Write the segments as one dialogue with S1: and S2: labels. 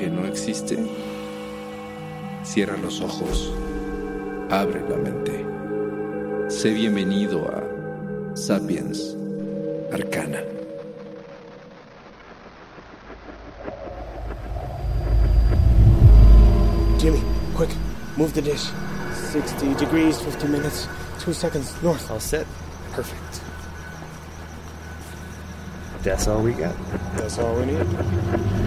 S1: que no existe. Cierra los ojos, abre la mente. Sé bienvenido a Sapiens Arcana.
S2: Jimmy, quick, move the dish. 60 degrees, 50 minutes, two seconds north.
S3: All set. Perfect. That's all we got.
S2: That's all we need.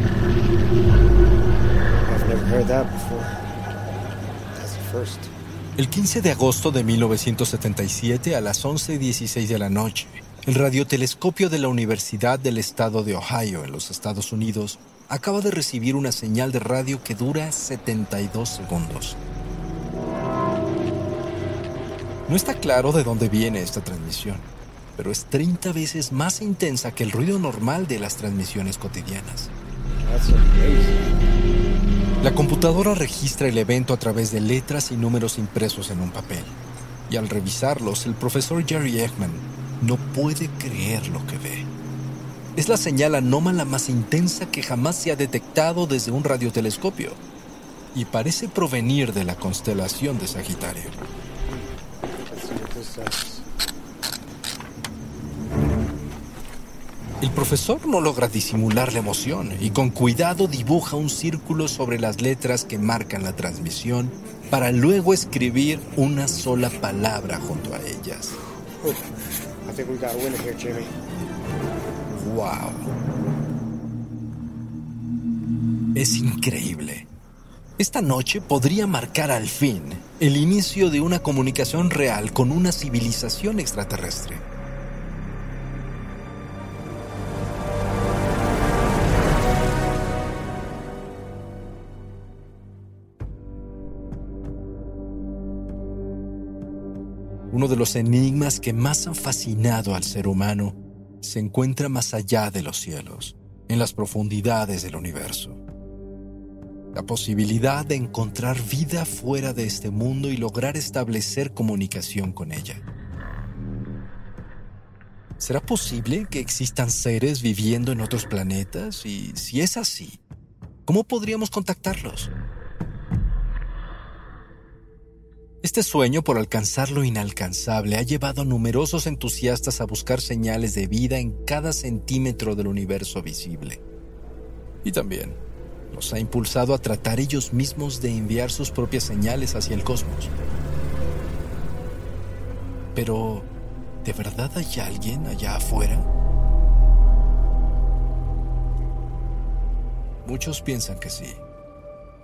S1: El 15 de agosto de 1977 a las 11.16 de la noche, el radiotelescopio de la Universidad del Estado de Ohio en los Estados Unidos acaba de recibir una señal de radio que dura 72 segundos. No está claro de dónde viene esta transmisión, pero es 30 veces más intensa que el ruido normal de las transmisiones cotidianas. La computadora registra el evento a través de letras y números impresos en un papel. Y al revisarlos, el profesor Jerry Eggman no puede creer lo que ve. Es la señal anómala más intensa que jamás se ha detectado desde un radiotelescopio. Y parece provenir de la constelación de Sagitario. El profesor no logra disimular la emoción y con cuidado dibuja un círculo sobre las letras que marcan la transmisión para luego escribir una sola palabra junto a ellas. ¡Wow! Es increíble. Esta noche podría marcar al fin el inicio de una comunicación real con una civilización extraterrestre. Uno de los enigmas que más han fascinado al ser humano se encuentra más allá de los cielos, en las profundidades del universo. La posibilidad de encontrar vida fuera de este mundo y lograr establecer comunicación con ella. ¿Será posible que existan seres viviendo en otros planetas? Y si es así, ¿cómo podríamos contactarlos? Este sueño por alcanzar lo inalcanzable ha llevado a numerosos entusiastas a buscar señales de vida en cada centímetro del universo visible. Y también los ha impulsado a tratar ellos mismos de enviar sus propias señales hacia el cosmos. Pero, ¿de verdad hay alguien allá afuera? Muchos piensan que sí.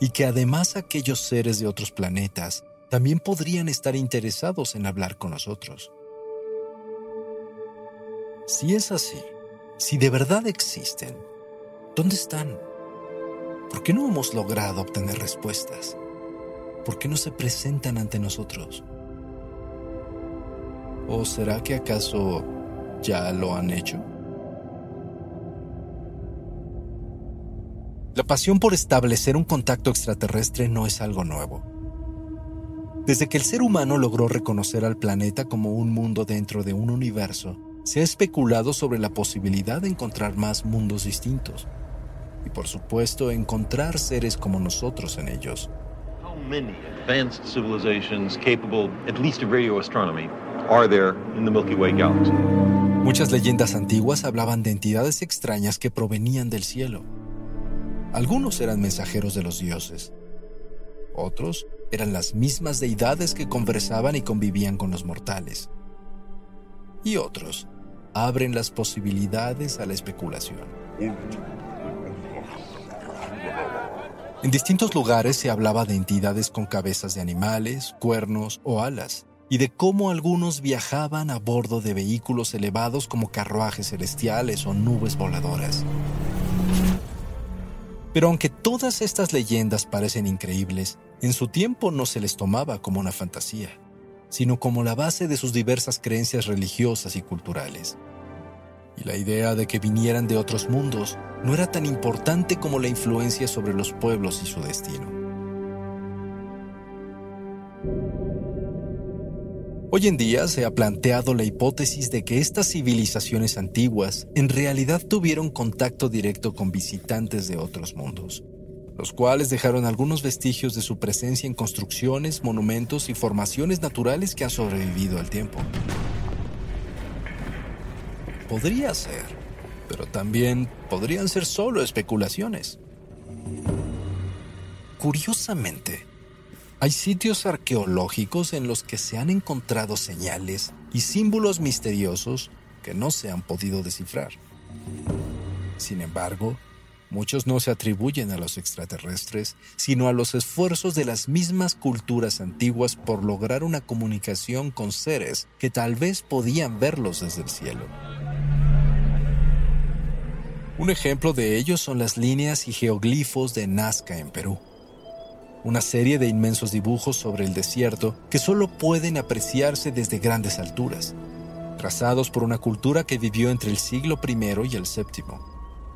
S1: Y que además aquellos seres de otros planetas también podrían estar interesados en hablar con nosotros. Si es así, si de verdad existen, ¿dónde están? ¿Por qué no hemos logrado obtener respuestas? ¿Por qué no se presentan ante nosotros? ¿O será que acaso ya lo han hecho? La pasión por establecer un contacto extraterrestre no es algo nuevo. Desde que el ser humano logró reconocer al planeta como un mundo dentro de un universo, se ha especulado sobre la posibilidad de encontrar más mundos distintos. Y por supuesto, encontrar seres como nosotros en ellos.
S4: How many advanced civilizations capable at least of radio astronomy are there in the Milky Way galaxy?
S1: Muchas leyendas antiguas hablaban de entidades extrañas que provenían del cielo. Algunos eran mensajeros de los dioses. Otros eran las mismas deidades que conversaban y convivían con los mortales. Y otros abren las posibilidades a la especulación. En distintos lugares se hablaba de entidades con cabezas de animales, cuernos o alas, y de cómo algunos viajaban a bordo de vehículos elevados como carruajes celestiales o nubes voladoras. Pero aunque todas estas leyendas parecen increíbles, en su tiempo no se les tomaba como una fantasía, sino como la base de sus diversas creencias religiosas y culturales. Y la idea de que vinieran de otros mundos no era tan importante como la influencia sobre los pueblos y su destino. Hoy en día se ha planteado la hipótesis de que estas civilizaciones antiguas en realidad tuvieron contacto directo con visitantes de otros mundos, los cuales dejaron algunos vestigios de su presencia en construcciones, monumentos y formaciones naturales que han sobrevivido al tiempo. Podría ser, pero también podrían ser solo especulaciones. Curiosamente, hay sitios arqueológicos en los que se han encontrado señales y símbolos misteriosos que no se han podido descifrar. Sin embargo, muchos no se atribuyen a los extraterrestres, sino a los esfuerzos de las mismas culturas antiguas por lograr una comunicación con seres que tal vez podían verlos desde el cielo. Un ejemplo de ello son las líneas y geoglifos de Nazca en Perú una serie de inmensos dibujos sobre el desierto que solo pueden apreciarse desde grandes alturas, trazados por una cultura que vivió entre el siglo I y el VII,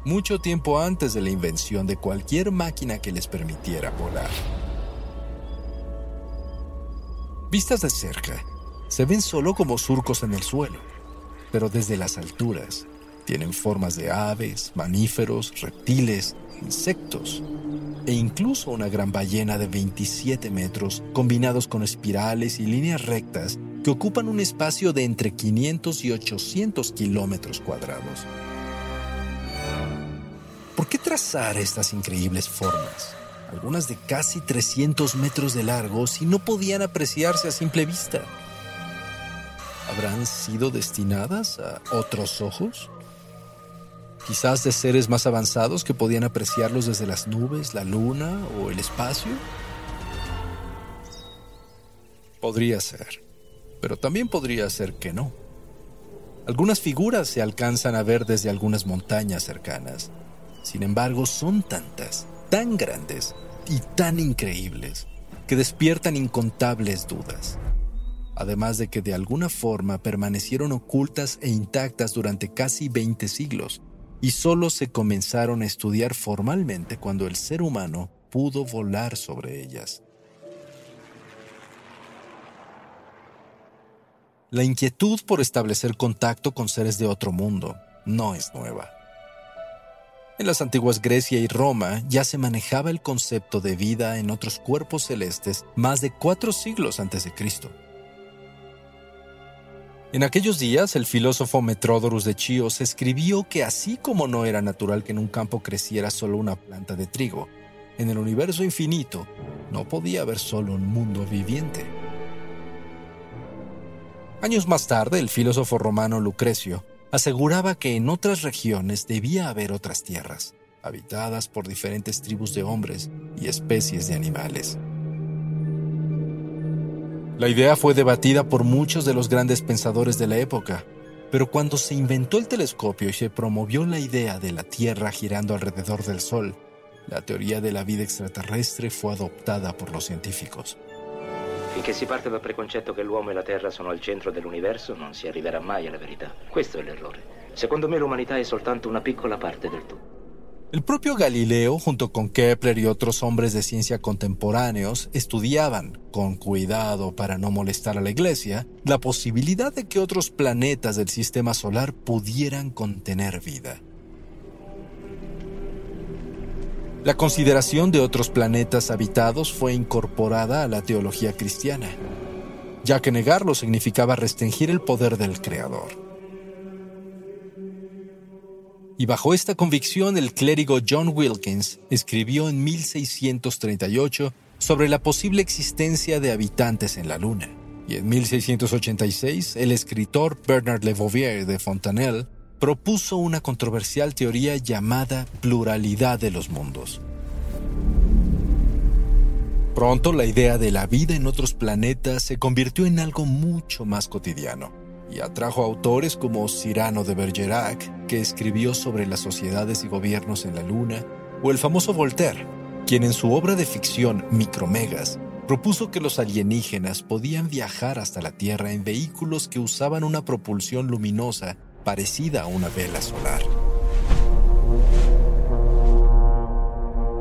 S1: mucho tiempo antes de la invención de cualquier máquina que les permitiera volar. Vistas de cerca, se ven solo como surcos en el suelo, pero desde las alturas tienen formas de aves, mamíferos, reptiles, insectos e incluso una gran ballena de 27 metros combinados con espirales y líneas rectas que ocupan un espacio de entre 500 y 800 kilómetros cuadrados. ¿Por qué trazar estas increíbles formas? Algunas de casi 300 metros de largo si no podían apreciarse a simple vista. ¿Habrán sido destinadas a otros ojos? quizás de seres más avanzados que podían apreciarlos desde las nubes, la luna o el espacio? Podría ser, pero también podría ser que no. Algunas figuras se alcanzan a ver desde algunas montañas cercanas. Sin embargo, son tantas, tan grandes y tan increíbles que despiertan incontables dudas. Además de que de alguna forma permanecieron ocultas e intactas durante casi 20 siglos, y solo se comenzaron a estudiar formalmente cuando el ser humano pudo volar sobre ellas. La inquietud por establecer contacto con seres de otro mundo no es nueva. En las antiguas Grecia y Roma ya se manejaba el concepto de vida en otros cuerpos celestes más de cuatro siglos antes de Cristo. En aquellos días, el filósofo Metródorus de Chios escribió que así como no era natural que en un campo creciera solo una planta de trigo, en el universo infinito no podía haber solo un mundo viviente. Años más tarde, el filósofo romano Lucrecio aseguraba que en otras regiones debía haber otras tierras, habitadas por diferentes tribus de hombres y especies de animales. La idea fue debatida por muchos de los grandes pensadores de la época, pero cuando se inventó el telescopio y se promovió la idea de la Tierra girando alrededor del Sol, la teoría de la vida extraterrestre fue adoptada por los científicos.
S5: Finché si parte dal preconcetto che l'uomo e la Terra sono al centro dell'universo, non si arriverà mai alla verità. Questo è l'errore. Secondo me l'umanità è soltanto una piccola parte del tutto.
S1: El propio Galileo, junto con Kepler y otros hombres de ciencia contemporáneos, estudiaban, con cuidado para no molestar a la Iglesia, la posibilidad de que otros planetas del sistema solar pudieran contener vida. La consideración de otros planetas habitados fue incorporada a la teología cristiana, ya que negarlo significaba restringir el poder del Creador. Y bajo esta convicción el clérigo John Wilkins escribió en 1638 sobre la posible existencia de habitantes en la Luna. Y en 1686 el escritor Bernard Lebovier de Fontanelle propuso una controversial teoría llamada pluralidad de los mundos. Pronto la idea de la vida en otros planetas se convirtió en algo mucho más cotidiano y atrajo autores como Cyrano de Bergerac, que escribió sobre las sociedades y gobiernos en la Luna, o el famoso Voltaire, quien en su obra de ficción Micromegas propuso que los alienígenas podían viajar hasta la Tierra en vehículos que usaban una propulsión luminosa parecida a una vela solar.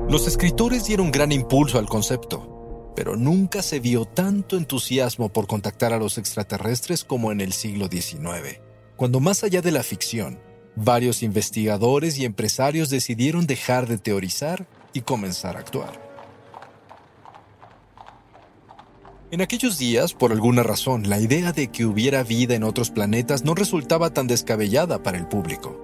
S1: Los escritores dieron gran impulso al concepto, pero nunca se vio tanto entusiasmo por contactar a los extraterrestres como en el siglo XIX, cuando más allá de la ficción, varios investigadores y empresarios decidieron dejar de teorizar y comenzar a actuar. En aquellos días, por alguna razón, la idea de que hubiera vida en otros planetas no resultaba tan descabellada para el público.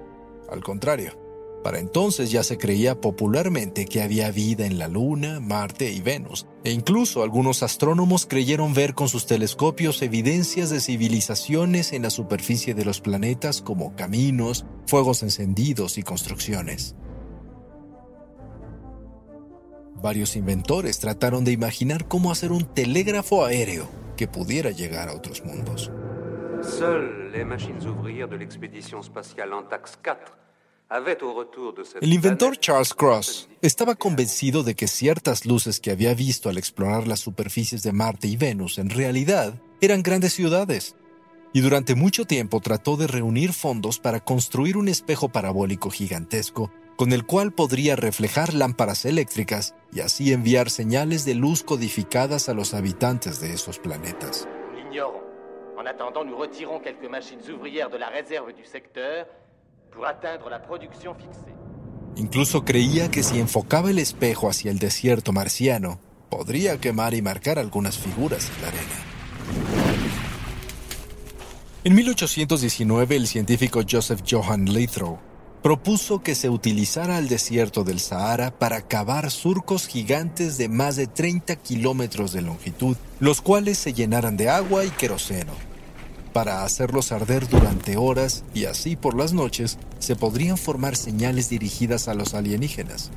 S1: Al contrario, para entonces ya se creía popularmente que había vida en la Luna, Marte y Venus, e incluso algunos astrónomos creyeron ver con sus telescopios evidencias de civilizaciones en la superficie de los planetas como caminos, fuegos encendidos y construcciones. Varios inventores trataron de imaginar cómo hacer un telégrafo aéreo que pudiera llegar a otros mundos.
S6: Seules les machines ouvrières de l'expédition spatiale Antax 4
S1: el inventor Charles Cross estaba convencido de que ciertas luces que había visto al explorar las superficies de Marte y Venus en realidad eran grandes ciudades, y durante mucho tiempo trató de reunir fondos para construir un espejo parabólico gigantesco con el cual podría reflejar lámparas eléctricas y así enviar señales de luz codificadas a los habitantes de esos planetas. En attendant, nous retirons quelques machines ouvrières de la réserve du secteur Incluso creía que si enfocaba el espejo hacia el desierto marciano, podría quemar y marcar algunas figuras en la arena. En 1819, el científico Joseph Johann Lithrow propuso que se utilizara el desierto del Sahara para cavar surcos gigantes de más de 30 kilómetros de longitud, los cuales se llenaran de agua y queroseno para hacerlos arder durante horas y así por las noches se podrían formar señales dirigidas a los alienígenas.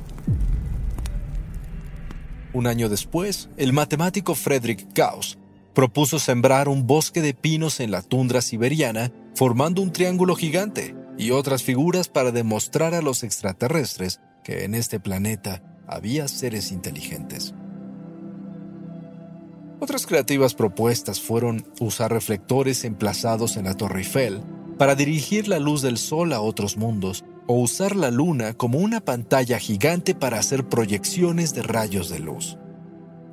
S1: Un año después, el matemático Friedrich Gauss propuso sembrar un bosque de pinos en la tundra siberiana, formando un triángulo gigante y otras figuras para demostrar a los extraterrestres que en este planeta había seres inteligentes. Otras creativas propuestas fueron usar reflectores emplazados en la Torre Eiffel para dirigir la luz del sol a otros mundos o usar la luna como una pantalla gigante para hacer proyecciones de rayos de luz.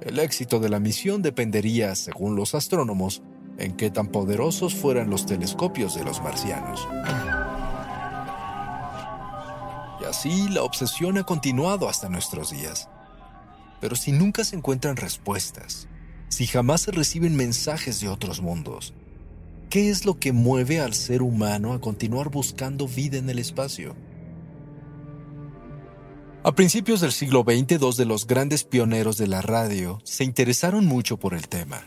S1: El éxito de la misión dependería, según los astrónomos, en qué tan poderosos fueran los telescopios de los marcianos. Así la obsesión ha continuado hasta nuestros días. Pero si nunca se encuentran respuestas, si jamás se reciben mensajes de otros mundos? ¿Qué es lo que mueve al ser humano a continuar buscando vida en el espacio? A principios del siglo XX, dos de los grandes pioneros de la radio se interesaron mucho por el tema.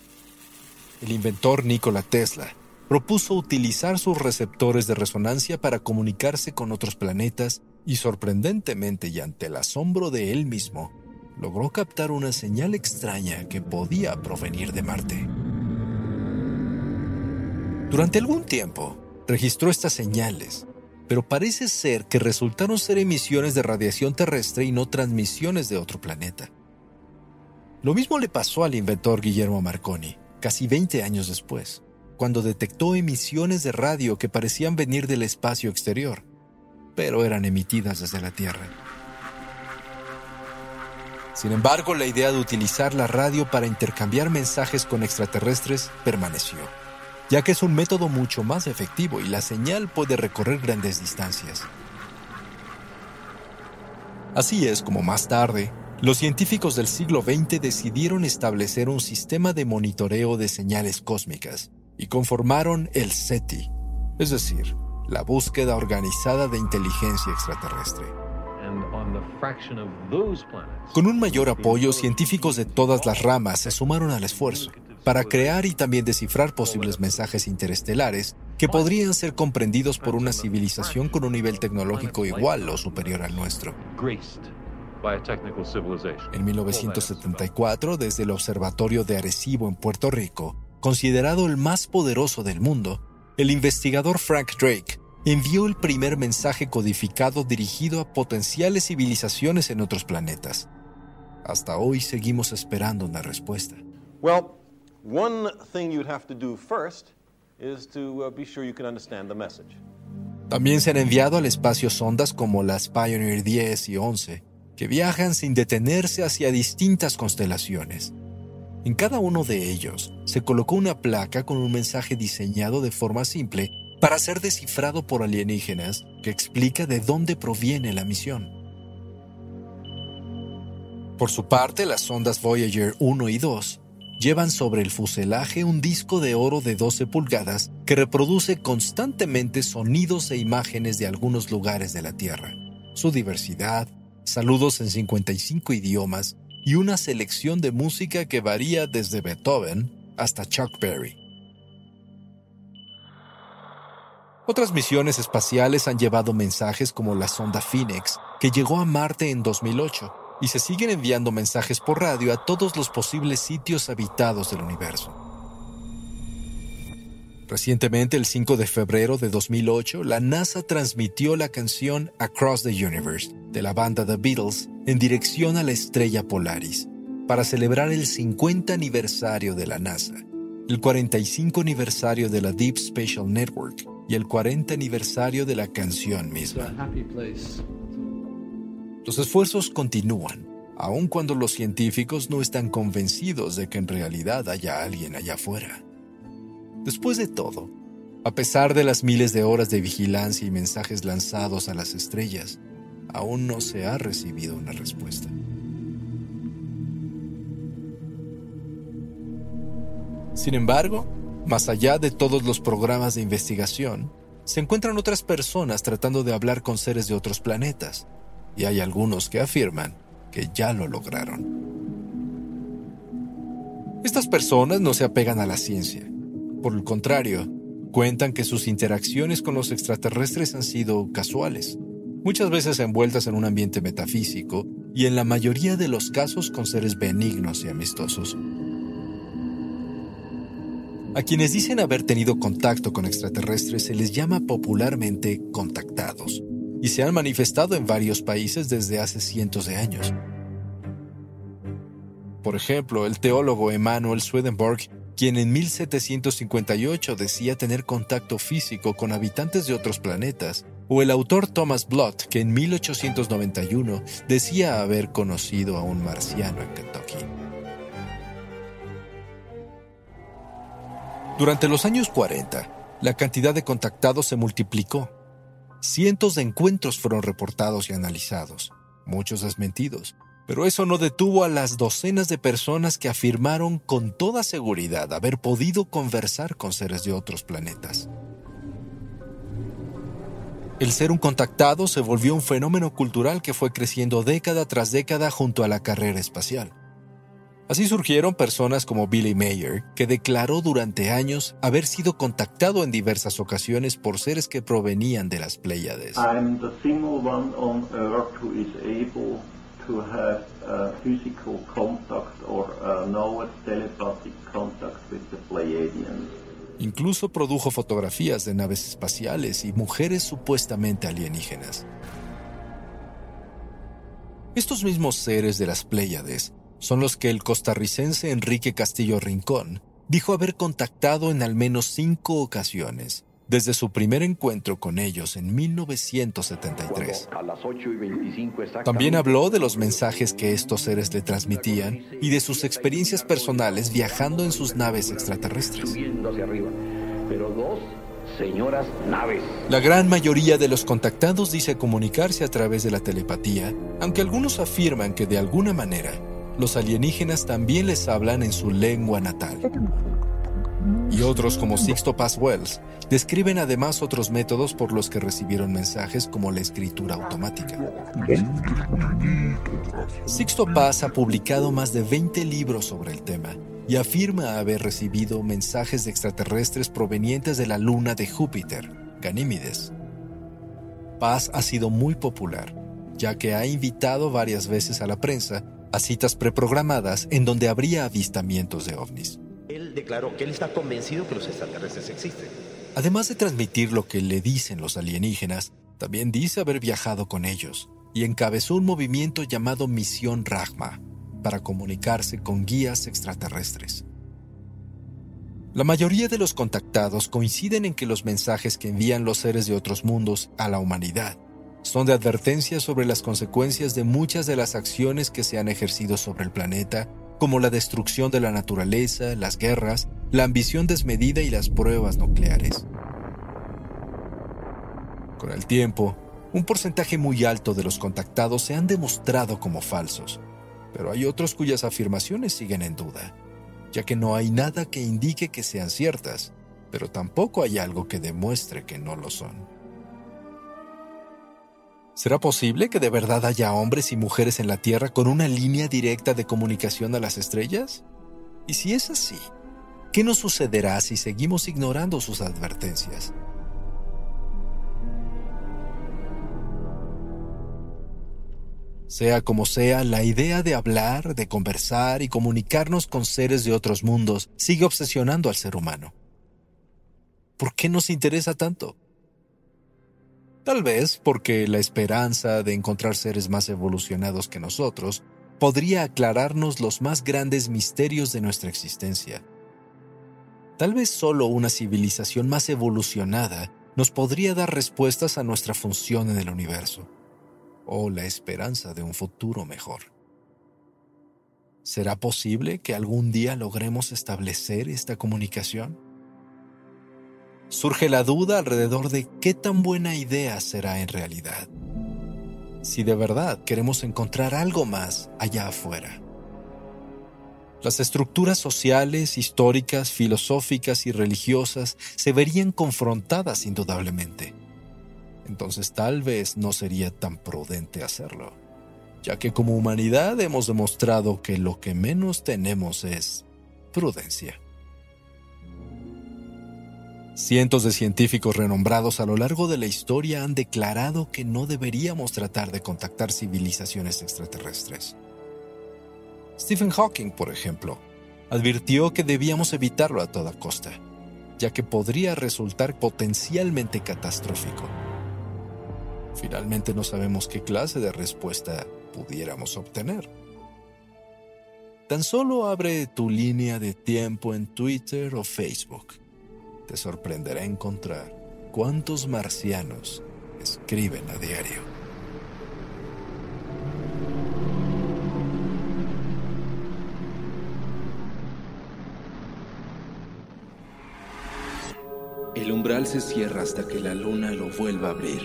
S1: El inventor Nikola Tesla propuso utilizar sus receptores de resonancia para comunicarse con otros planetas y sorprendentemente y ante el asombro de él mismo, logró captar una señal extraña que podía provenir de Marte. Durante algún tiempo, registró estas señales, pero parece ser que resultaron ser emisiones de radiación terrestre y no transmisiones de otro planeta. Lo mismo le pasó al inventor Guillermo Marconi, casi 20 años después, cuando detectó emisiones de radio que parecían venir del espacio exterior, pero eran emitidas desde la Tierra. Sin embargo, la idea de utilizar la radio para intercambiar mensajes con extraterrestres permaneció, ya que es un método mucho más efectivo y la señal puede recorrer grandes distancias. Así es como más tarde, los científicos del siglo XX decidieron establecer un sistema de monitoreo de señales cósmicas y conformaron el SETI, es decir, la búsqueda organizada de inteligencia extraterrestre. Con un mayor apoyo, científicos de todas las ramas se sumaron al esfuerzo para crear y también descifrar posibles mensajes interestelares que podrían ser comprendidos por una civilización con un nivel tecnológico igual o superior al nuestro. En 1974, desde el Observatorio de Arecibo en Puerto Rico, considerado el más poderoso del mundo, el investigador Frank Drake envió el primer mensaje codificado dirigido a potenciales civilizaciones en otros planetas. Hasta hoy seguimos esperando una respuesta.
S4: Well, one thing you'd have to do first is to uh, be sure you can understand the message.
S1: También se han enviado al espacio sondas como las Pioneer 10 y 11, que viajan sin detenerse hacia distintas constelaciones. En cada uno de ellos se colocó una placa con un mensaje diseñado de forma simple para ser descifrado por alienígenas que explica de dónde proviene la misión. Por su parte, las sondas Voyager 1 y 2 llevan sobre el fuselaje un disco de oro de 12 pulgadas que reproduce constantemente sonidos e imágenes de algunos lugares de la Tierra, su diversidad, saludos en 55 idiomas y una selección de música que varía desde Beethoven hasta Chuck Berry. Otras misiones espaciales han llevado mensajes como la sonda Phoenix, que llegó a Marte en 2008, y se siguen enviando mensajes por radio a todos los posibles sitios habitados del universo. Recientemente, el 5 de febrero de 2008, la NASA transmitió la canción Across the Universe de la banda The Beatles en dirección a la estrella Polaris, para celebrar el 50 aniversario de la NASA, el 45 aniversario de la Deep Spatial Network y el 40 aniversario de la canción misma. Los esfuerzos continúan, aun cuando los científicos no están convencidos de que en realidad haya alguien allá afuera. Después de todo, a pesar de las miles de horas de vigilancia y mensajes lanzados a las estrellas, aún no se ha recibido una respuesta. Sin embargo, más allá de todos los programas de investigación, se encuentran otras personas tratando de hablar con seres de otros planetas, y hay algunos que afirman que ya lo lograron. Estas personas no se apegan a la ciencia. Por el contrario, cuentan que sus interacciones con los extraterrestres han sido casuales, muchas veces envueltas en un ambiente metafísico y en la mayoría de los casos con seres benignos y amistosos. A quienes dicen haber tenido contacto con extraterrestres se les llama popularmente contactados y se han manifestado en varios países desde hace cientos de años. Por ejemplo, el teólogo Emanuel Swedenborg, quien en 1758 decía tener contacto físico con habitantes de otros planetas, o el autor Thomas Blott, que en 1891 decía haber conocido a un marciano en Kentucky. Durante los años 40, la cantidad de contactados se multiplicó. Cientos de encuentros fueron reportados y analizados, muchos desmentidos, pero eso no detuvo a las docenas de personas que afirmaron con toda seguridad haber podido conversar con seres de otros planetas. El ser un contactado se volvió un fenómeno cultural que fue creciendo década tras década junto a la carrera espacial. Así surgieron personas como Billy Mayer, que declaró durante años haber sido contactado en diversas ocasiones por seres que provenían de las Pléyades. Incluso produjo fotografías de naves espaciales y mujeres supuestamente alienígenas. Estos mismos seres de las Pléyades son los que el costarricense Enrique Castillo Rincón dijo haber contactado en al menos cinco ocasiones desde su primer encuentro con ellos en 1973. También habló de los mensajes que estos seres le transmitían y de sus experiencias personales viajando en sus naves extraterrestres.
S7: Pero dos señoras naves.
S1: La gran mayoría de los contactados dice comunicarse a través de la telepatía, aunque algunos afirman que de alguna manera los alienígenas también les hablan en su lengua natal. Y otros como Sixto Paz Wells describen además otros métodos por los que recibieron mensajes como la escritura automática. Sixto Paz ha publicado más de 20 libros sobre el tema y afirma haber recibido mensajes de extraterrestres provenientes de la luna de Júpiter, Ganímides. Paz ha sido muy popular, ya que ha invitado varias veces a la prensa a citas preprogramadas en donde habría avistamientos de ovnis.
S8: Declaró que él está convencido que los extraterrestres existen.
S1: Además de transmitir lo que le dicen los alienígenas, también dice haber viajado con ellos y encabezó un movimiento llamado Misión Ragma para comunicarse con guías extraterrestres. La mayoría de los contactados coinciden en que los mensajes que envían los seres de otros mundos a la humanidad son de advertencia sobre las consecuencias de muchas de las acciones que se han ejercido sobre el planeta, como la destrucción de la naturaleza, las guerras, la ambición desmedida y las pruebas nucleares. Con el tiempo, un porcentaje muy alto de los contactados se han demostrado como falsos, pero hay otros cuyas afirmaciones siguen en duda, ya que no hay nada que indique que sean ciertas, pero tampoco hay algo que demuestre que no lo son. ¿Será posible que de verdad haya hombres y mujeres en la Tierra con una línea directa de comunicación a las estrellas? Y si es así, ¿qué nos sucederá si seguimos ignorando sus advertencias? Sea como sea, la idea de hablar, de conversar y comunicarnos con seres de otros mundos sigue obsesionando al ser humano. ¿Por qué nos interesa tanto? Tal vez porque la esperanza de encontrar seres más evolucionados que nosotros podría aclararnos los más grandes misterios de nuestra existencia. Tal vez solo una civilización más evolucionada nos podría dar respuestas a nuestra función en el universo o la esperanza de un futuro mejor. ¿Será posible que algún día logremos establecer esta comunicación? Surge la duda alrededor de qué tan buena idea será en realidad. Si de verdad queremos encontrar algo más allá afuera. Las estructuras sociales, históricas, filosóficas y religiosas se verían confrontadas indudablemente entonces tal vez no sería tan prudente hacerlo, ya que como humanidad hemos demostrado que lo que menos tenemos es prudencia. Cientos de científicos renombrados a lo largo de la historia han declarado que no deberíamos tratar de contactar civilizaciones extraterrestres. Stephen Hawking, por ejemplo, advirtió que debíamos evitarlo a toda costa, ya que podría resultar potencialmente catastrófico. Finalmente no sabemos qué clase de respuesta pudiéramos obtener. Tan solo abre tu línea de tiempo en Twitter o Facebook. Te sorprenderá encontrar cuántos marcianos escriben a diario.
S9: El umbral se cierra hasta que la luna lo vuelva a abrir.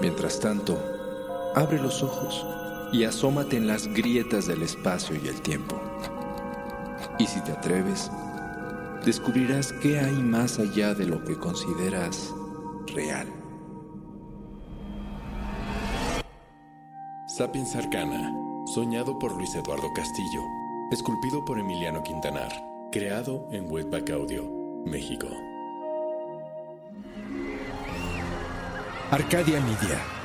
S9: Mientras tanto, abre los ojos y asómate en las grietas del espacio y el tiempo. Y si te atreves, descubrirás qué hay más allá de lo que consideras real.
S10: Sapiens Arcana, soñado por Luis Eduardo Castillo, esculpido por Emiliano Quintanar, creado en Webback Audio, México.
S1: Arcadia Media.